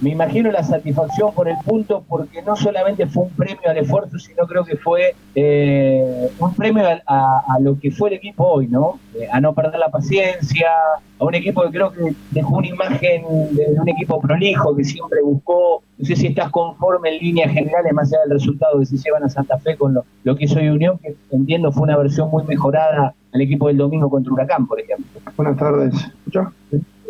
me imagino la satisfacción por el punto, porque no solamente fue un premio al esfuerzo, sino creo que fue eh, un premio a, lo que fue el equipo hoy, ¿no? Eh, a no perder la paciencia, a un equipo que creo que dejó una imagen de un equipo prolijo, que siempre buscó, no sé si estás conforme en líneas generales, más allá del resultado que se llevan a Santa Fe con lo, lo que hizo Unión, que entiendo fue una versión muy mejorada al equipo del domingo contra Huracán, por ejemplo. Buenas tardes. ¿Escuchás?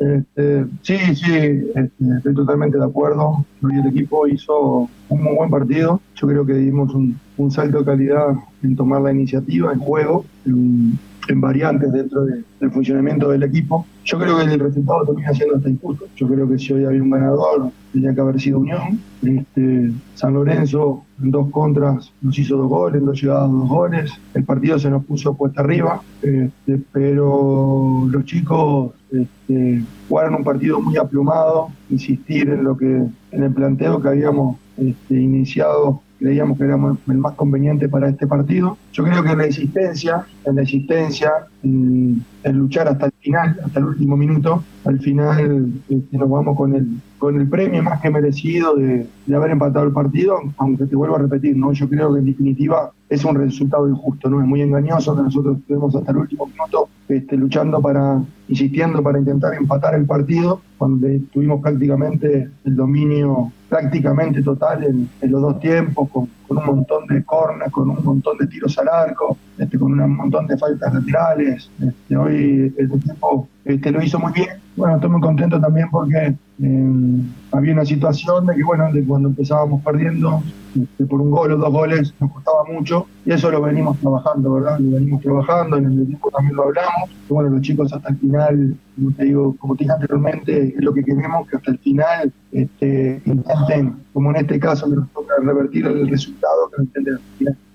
Este, sí, sí, este, estoy totalmente de acuerdo. El equipo hizo un muy buen partido. Yo creo que dimos un, salto de calidad en tomar la iniciativa, en juego, en, variantes dentro del funcionamiento del equipo. Yo creo que el resultado termina siendo hasta injusto. Yo creo que si hoy había un ganador, tenía que haber sido Unión. Este, San Lorenzo en dos contras nos hizo dos goles, en dos llegadas dos goles. El partido se nos puso puesta arriba, este, pero los chicos este, jugaron un partido muy aplumado, insistir en lo que en el planteo que habíamos este, iniciado creíamos que era el más conveniente para este partido. Yo creo que en la existencia, en la existencia, en, luchar hasta el final, hasta el último minuto, al final este, nos vamos con el, con el premio más que merecido de, de, haber empatado el partido, aunque te vuelvo a repetir, ¿no? yo creo que en definitiva es un resultado injusto, ¿no? es muy engañoso que nosotros estuvimos hasta el último minuto este, luchando para, insistiendo para intentar empatar el partido, cuando tuvimos prácticamente el dominio prácticamente total en, los dos tiempos, con, un montón de cornas, con un montón de tiros al arco, este, con un montón de faltas laterales. Este, hoy el equipo este, lo hizo muy bien. Bueno, estoy muy contento también porque eh, había una situación de que, bueno, de cuando empezábamos perdiendo este, por un gol o dos goles nos costaba mucho y eso lo venimos trabajando, ¿verdad? Lo venimos trabajando, en el equipo también lo hablamos. Y bueno, los chicos hasta el final, como te digo, como te dije anteriormente, es lo que queremos, que hasta el final este, intenten, como en este caso nos toca revertir el resultado, que lo intenten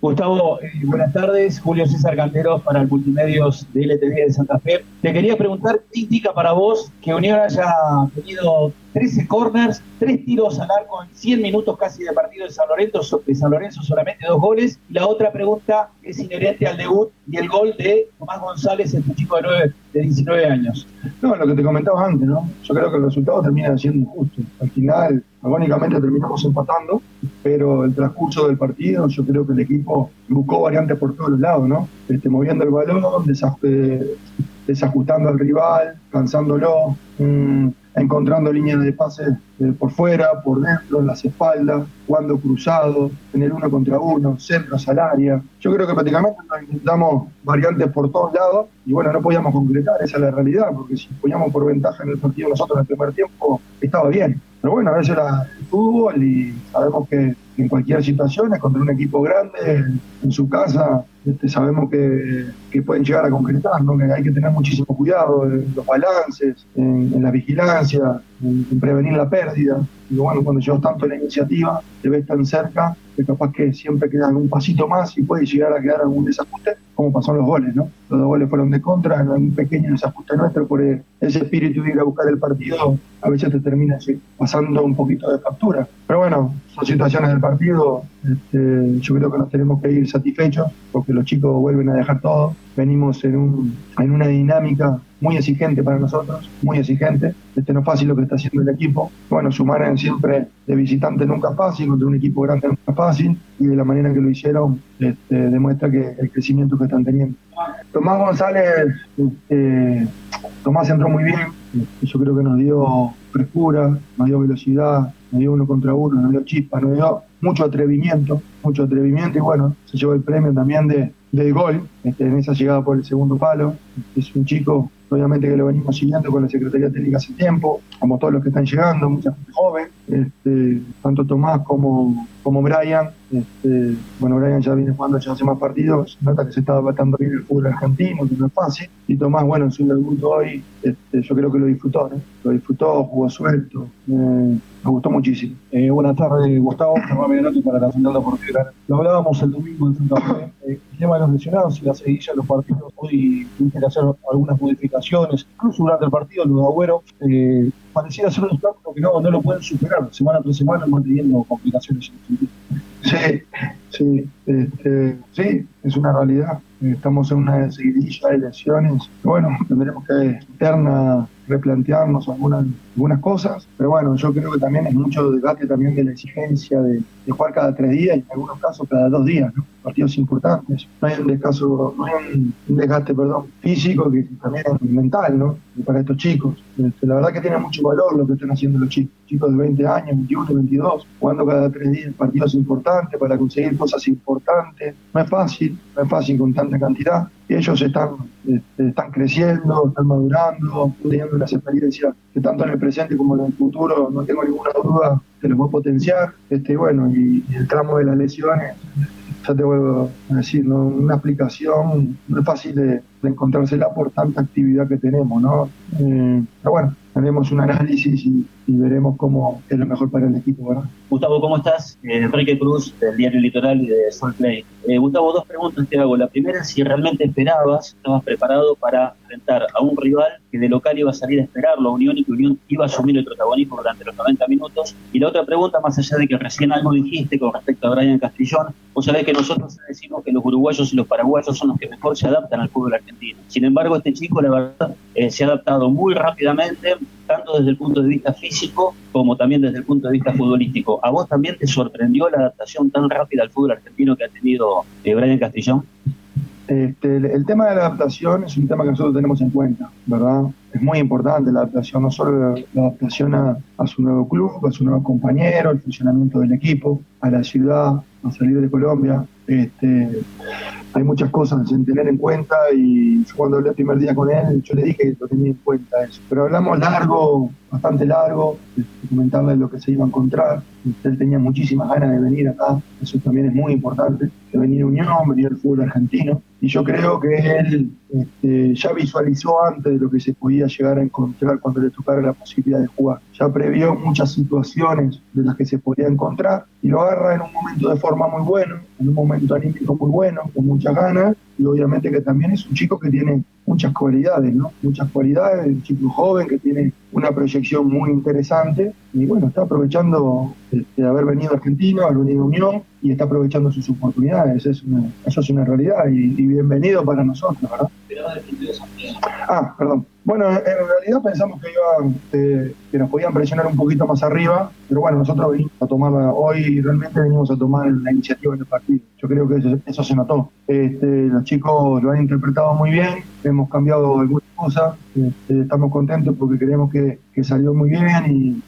Gustavo, eh, buenas tardes. Julio César Canteros para el Multimedios de LTV de Santa Fe. Te quería preguntar, ¿qué indica para vos que Unión haya tenido 13 corners, 3 tiros al arco en 100 minutos casi de partido de San Lorenzo, de San Lorenzo solamente dos goles? La otra pregunta es inherente al debut y el gol de Tomás González, este chico de, de 19 años. No, lo que te comentaba antes, ¿no? Yo creo que el resultado termina siendo injusto. Al final, agónicamente terminamos empatando, pero el transcurso del partido, yo creo que el equipo buscó variantes por todos los lados, ¿no? Este, moviendo el balón, desajustando al rival, cansándolo, mm, encontrando líneas de pase eh, por fuera, por dentro, en las espaldas, jugando cruzado, en el uno contra uno, centros al área. Yo creo que prácticamente nos intentamos variantes por todos lados y bueno, no podíamos concretar, esa es la realidad, porque si poníamos por ventaja en el partido nosotros en el primer tiempo, estaba bien. Pero bueno, a veces era el fútbol y sabemos que en cualquier situación es contra un equipo grande, en su casa, este, sabemos que, pueden llegar a concretar, ¿no? que hay que tener muchísimo cuidado en los balances, en, la vigilancia, en, prevenir la pérdida. Y bueno, cuando llevas tanto la iniciativa, te ves tan cerca, que capaz que siempre quedan un pasito más y puede llegar a quedar algún desajuste, como pasó en los goles, ¿no? Los dos goles fueron de contra, un pequeño desajuste nuestro por ese espíritu de ir a buscar el partido, a veces te termina pasando un poquito de factura. Pero bueno, son situaciones del partido, este, yo creo que nos tenemos que ir satisfechos porque los chicos vuelven a dejar todo. Venimos en, un, en una dinámica muy exigente para nosotros, muy exigente. Este no es fácil lo que está haciendo el equipo. Bueno, sumar en siempre de visitante nunca es fácil, contra un equipo grande nunca es fácil, y de la manera que lo hicieron este, demuestra que el crecimiento que están teniendo. Tomás González, este, Tomás entró muy bien, yo creo que nos dio frescura, nos dio velocidad, nos dio uno contra uno, nos dio chispa, nos dio mucho atrevimiento, mucho atrevimiento y bueno, se llevó el premio también de, del gol este, en esa llegada por el segundo palo. Es un chico, obviamente que lo venimos siguiendo con la Secretaría Técnica hace tiempo, como todos los que están llegando, mucha gente joven, este, tanto Tomás como, como Brian. Este, bueno, Brian ya viene jugando ya hace más partidos, nota que se estaba batando bien el fútbol argentino, que no es fácil. Y Tomás, bueno, en su debut hoy, este, yo creo que lo disfrutó, ¿no? Lo disfrutó, jugó suelto. Eh, me gustó muchísimo. Eh, buenas tardes, Gustavo. Germán Medianotti para la Central Deportiva. Lo hablábamos el domingo en Santa Fe. Eh, el tema de los lesionados y la seguidilla de los partidos. Hoy tuviste que hacer algunas modificaciones. Incluso durante el partido, los Agüero, eh, pareciera ser un obstáculo que no, no lo pueden superar. Semana tras semana manteniendo complicaciones en el Sí, sí, este, sí, es una realidad. Estamos en una seguidilla de lesiones. Bueno, tendremos que interna replantearnos algunas, algunas cosas, pero bueno, yo creo que también es mucho desgaste también de la exigencia de, jugar cada tres días y en algunos casos cada dos días, ¿no? Partidos importantes. No hay un desgaste, no hay un desgaste perdón, físico que también es mental, ¿no? para estos chicos. Este, la verdad que tiene mucho valor lo que están haciendo los chicos, chicos de 20 años, 21, 22, jugando cada tres días partidos importantes para conseguir cosas importantes. No es fácil, no es fácil con tanta cantidad. Y ellos están, este, están creciendo, están madurando, teniendo unas experiencias que tanto en el presente como en el futuro, no tengo ninguna duda, que los voy a potenciar. Este, bueno, y, el tramo de las lesiones ya te vuelvo a decir, una aplicación no es fácil de, de, encontrársela por tanta actividad que tenemos, ¿no? Eh, pero bueno, haremos un análisis y, veremos cómo es lo mejor para el equipo, ¿verdad? Gustavo, ¿cómo estás? Eh, Enrique Cruz, del Diario Litoral y de Sol Play. Eh, Gustavo, dos preguntas te hago. La primera es si realmente esperabas, estabas preparado para enfrentar a un rival que de local iba a salir a esperarlo a Unión y que Unión iba a asumir el protagonismo durante los 90 minutos. Y la otra pregunta, más allá de que recién algo dijiste con respecto a Brian Castrillón, vos sabés que nosotros decimos que los uruguayos y los paraguayos son los que mejor se adaptan al fútbol argentino. Sin embargo, este chico, la verdad, eh, se ha adaptado muy rápidamente, tanto desde el punto de vista físico como también desde el punto de vista futbolístico. ¿A vos también te sorprendió la adaptación tan rápida al fútbol argentino que ha tenido eh, Brian Castrillón? Este, el, tema de la adaptación es un tema que nosotros tenemos en cuenta, ¿verdad? Es muy importante la adaptación, no solo la, adaptación a, su nuevo club, a su nuevo compañero, el funcionamiento del equipo, a la ciudad, a salir de Colombia. Este, hay muchas cosas en tener en cuenta y yo cuando hablé el primer día con él, yo le dije que lo tenía en cuenta eso. Pero hablamos largo, bastante largo, de comentarle lo que se iba a encontrar. Él tenía muchísimas ganas de venir acá, eso también es muy importante, de venir a Unión, venir al fútbol argentino. Y yo creo que él este, ya visualizó antes de lo que se podía llegar a encontrar cuando le tocara la posibilidad de jugar. Ya previó muchas situaciones de las que se podía encontrar y lo agarra en un momento de forma muy bueno, en un momento anímico muy bueno, con muchas ganas y obviamente que también es un chico que tiene muchas cualidades, ¿no? Muchas cualidades, un chico joven que tiene una proyección muy interesante y bueno, está aprovechando de haber venido a Argentina, haber venido a Unión y está aprovechando sus oportunidades. Es eso es una realidad y, bienvenido para nosotros, ¿verdad? Ah, perdón. Bueno, en realidad pensamos que, iban, eh, que nos podían presionar un poquito más arriba, pero bueno, nosotros venimos a tomar, hoy realmente venimos a tomar la iniciativa en el partido. Yo creo que eso, se notó. Este, los chicos lo han interpretado muy bien, hemos cambiado algunas cosas, este, estamos contentos porque creemos que, que salió muy bien y,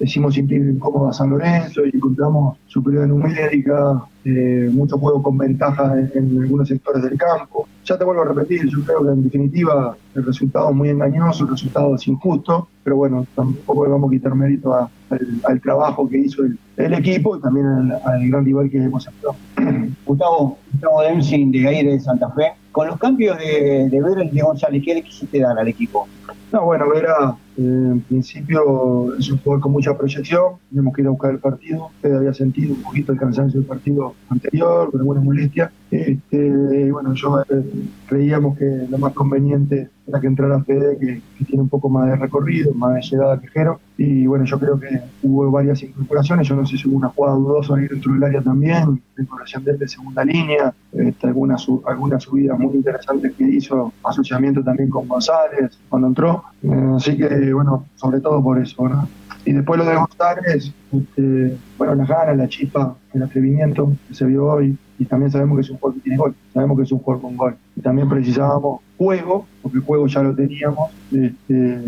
hicimos sentir incómodo a San Lorenzo y encontramos superioridad numérica, eh, mucho juego con ventaja en, algunos sectores del campo. Ya te vuelvo a repetir, yo creo que en definitiva el resultado es muy engañoso, el resultado es injusto, pero bueno, tampoco le vamos a quitar mérito al, trabajo que hizo el, equipo y también al, gran rival que hemos enfrentado. Gustavo, Gustavo Dempsey de Aire de Santa Fe. Con los cambios de, de Vera y de González, ¿qué le quisiste dar al equipo? No, bueno, Vera en principio es un jugador con mucha proyección, tenemos que ir a buscar el partido. Usted había sentido un poquito el cansancio del partido anterior, con alguna molestia. Este, bueno, yo eh, creíamos que lo más conveniente era que entrara Fede, que, tiene un poco más de recorrido, más de llegada que Jero. Y bueno, yo creo que hubo varias incorporaciones. Yo no sé si hubo una jugada dudosa ahí dentro del área también, la incorporación de, segunda línea, este, algunas, algunas subidas muy interesantes que hizo, asociamiento también con González cuando entró. Eh, así que bueno, sobre todo por eso, ¿verdad? Y después lo de González, este, bueno, las ganas, la chispa, el atrevimiento que se vio hoy, y también sabemos que es un juego que tiene gol, sabemos que es un juego con gol. Y también precisábamos juego, porque el juego ya lo teníamos, este,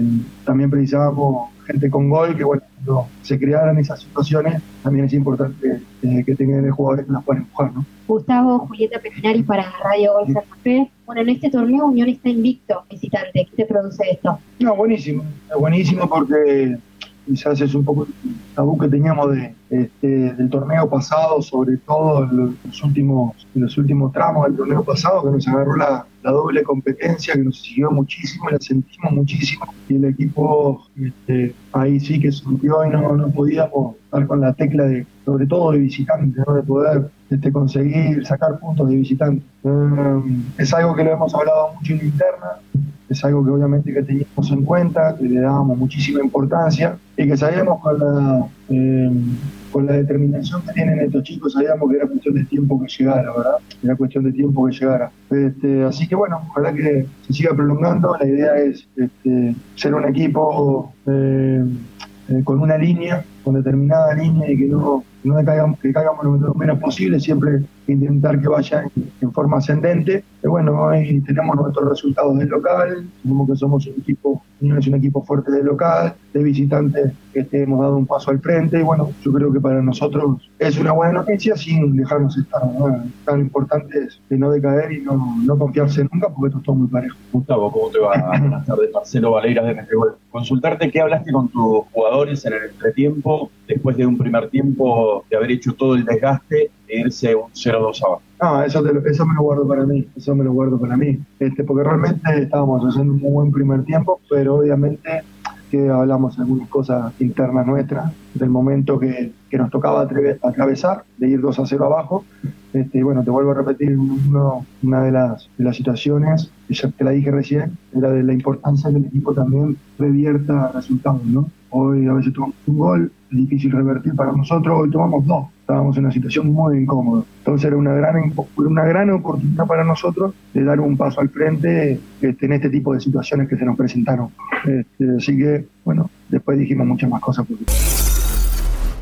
también precisábamos gente con gol, que bueno, cuando se crearan esas situaciones, también es importante eh, que tengan jugadores que las puedan empujar, ¿no? Gustavo, Julieta Pejinari para Radio Gol Santa Fe. Bueno, en este torneo Unión está invicto, visitante. ¿Qué te produce esto? No, buenísimo, buenísimo porque quizás es un poco el tabú que teníamos de, este, del torneo pasado, sobre todo en los últimos, los últimos tramos del torneo pasado, que nos agarró la, doble competencia, que nos siguió muchísimo, la sentimos muchísimo, y el equipo este, ahí sí que surgió y no, no podíamos estar con la tecla de, sobre todo de visitante, ¿no? de poder este, conseguir sacar puntos de visitante. Um, es algo que lo hemos hablado mucho en la interna, es algo que obviamente que teníamos en cuenta, que le dábamos muchísima importancia y que sabíamos con la, Eh, con la determinación que tienen estos chicos, sabíamos que era cuestión de tiempo que llegara, ¿verdad? Era cuestión de tiempo que llegara. Este, así que bueno, ojalá que se siga prolongando. La idea es este, ser un equipo eh, eh, con una línea, con determinada línea y que no, no caigamos, que caigamos lo menos posible, siempre intentar que vaya en, forma ascendente. Y bueno, hoy tenemos nuestros resultados del local, como que somos un equipo, es un equipo fuerte del local, de visitantes que este, hemos dado un paso al frente y bueno, yo creo que para nosotros es una buena noticia sin dejarnos estar. Tan importante es de no decaer y no, no, confiarse nunca porque esto es todo muy parejo. Gustavo, ¿cómo te va? Buenas tardes, Marcelo Valeiras de Mejegol. Consultarte qué hablaste con tus jugadores en el entretiempo después de un primer tiempo de haber hecho todo el desgaste irse un 0-2 abajo. No, eso, eso me lo guardo para mí, eso me lo guardo para mí, este, porque realmente estábamos haciendo un buen primer tiempo, pero obviamente que hablamos algunas cosas internas nuestras, del momento que, que nos tocaba atravesar, de ir 2 a 0 abajo. Este, bueno, te vuelvo a repetir una de las, de las situaciones, que ya te la dije recién, era de la importancia que el equipo también revierta resultados, ¿no? Hoy a veces tomamos un gol, difícil revertir para nosotros, hoy tomamos dos. Estábamos en una situación muy incómoda. Entonces era una gran, una gran oportunidad para nosotros de dar un paso al frente este, en este tipo de situaciones que se nos presentaron. Este, así que, bueno, después dijimos muchas más cosas. Porque...